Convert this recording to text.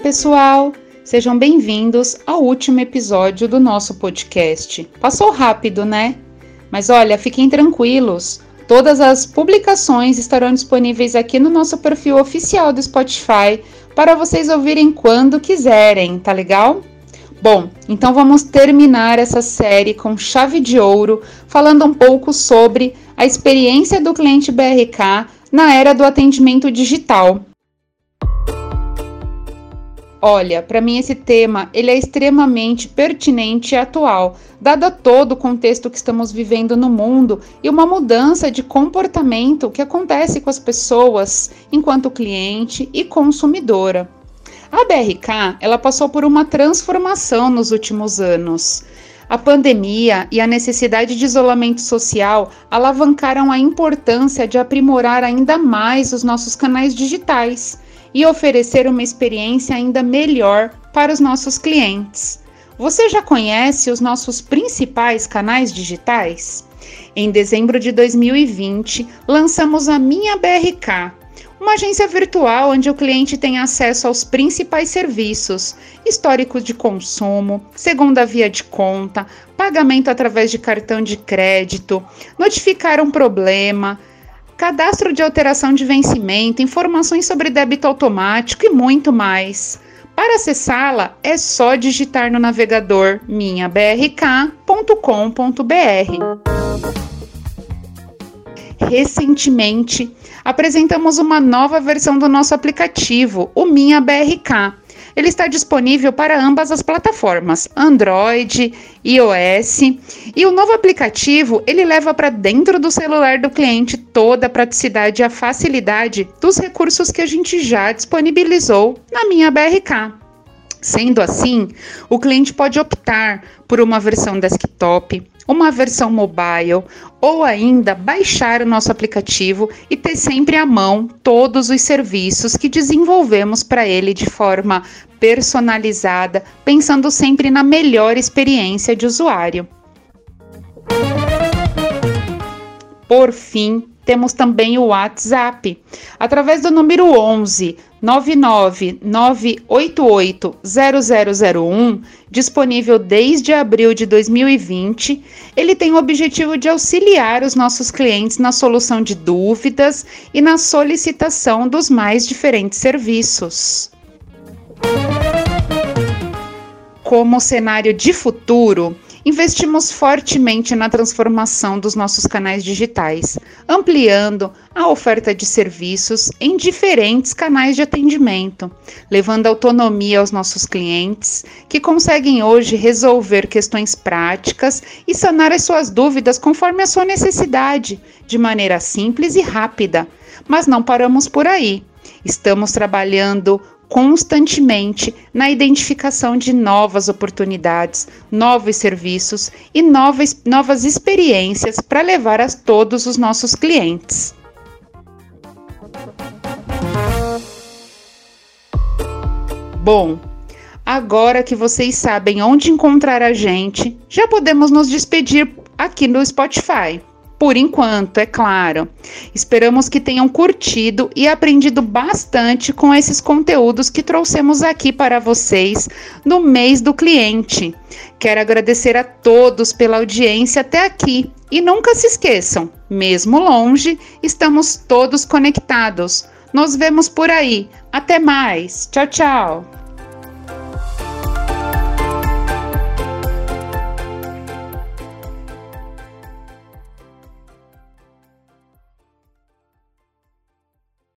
pessoal! Sejam bem-vindos ao último episódio do nosso podcast. Passou rápido, né? Mas olha, fiquem tranquilos. Todas as publicações estarão disponíveis aqui no nosso perfil oficial do Spotify para vocês ouvirem quando quiserem, tá legal? Bom, então vamos terminar essa série com chave de ouro, falando um pouco sobre a experiência do cliente BRK na era do atendimento digital. Olha, para mim esse tema ele é extremamente pertinente e atual, dado todo o contexto que estamos vivendo no mundo e uma mudança de comportamento que acontece com as pessoas enquanto cliente e consumidora. A BRK ela passou por uma transformação nos últimos anos. A pandemia e a necessidade de isolamento social alavancaram a importância de aprimorar ainda mais os nossos canais digitais e oferecer uma experiência ainda melhor para os nossos clientes. Você já conhece os nossos principais canais digitais? Em dezembro de 2020, lançamos a Minha BRK, uma agência virtual onde o cliente tem acesso aos principais serviços: histórico de consumo, segunda via de conta, pagamento através de cartão de crédito, notificar um problema, cadastro de alteração de vencimento, informações sobre débito automático e muito mais. Para acessá-la, é só digitar no navegador minhabrk.com.br. Recentemente, apresentamos uma nova versão do nosso aplicativo, o Minha BRK ele está disponível para ambas as plataformas, Android, iOS, e o novo aplicativo ele leva para dentro do celular do cliente toda a praticidade e a facilidade dos recursos que a gente já disponibilizou na minha BRK. Sendo assim, o cliente pode optar por uma versão desktop, uma versão mobile ou ainda baixar o nosso aplicativo e ter sempre à mão todos os serviços que desenvolvemos para ele de forma personalizada, pensando sempre na melhor experiência de usuário. Por fim, temos também o WhatsApp. Através do número 11 999880001, disponível desde abril de 2020, ele tem o objetivo de auxiliar os nossos clientes na solução de dúvidas e na solicitação dos mais diferentes serviços. Como cenário de futuro, investimos fortemente na transformação dos nossos canais digitais, ampliando a oferta de serviços em diferentes canais de atendimento, levando autonomia aos nossos clientes, que conseguem hoje resolver questões práticas e sanar as suas dúvidas conforme a sua necessidade, de maneira simples e rápida. Mas não paramos por aí. Estamos trabalhando constantemente na identificação de novas oportunidades, novos serviços e novas, novas experiências para levar a todos os nossos clientes. Bom, agora que vocês sabem onde encontrar a gente, já podemos nos despedir aqui no Spotify por enquanto, é claro. Esperamos que tenham curtido e aprendido bastante com esses conteúdos que trouxemos aqui para vocês no mês do cliente. Quero agradecer a todos pela audiência até aqui e nunca se esqueçam, mesmo longe, estamos todos conectados. Nos vemos por aí. Até mais. Tchau, tchau.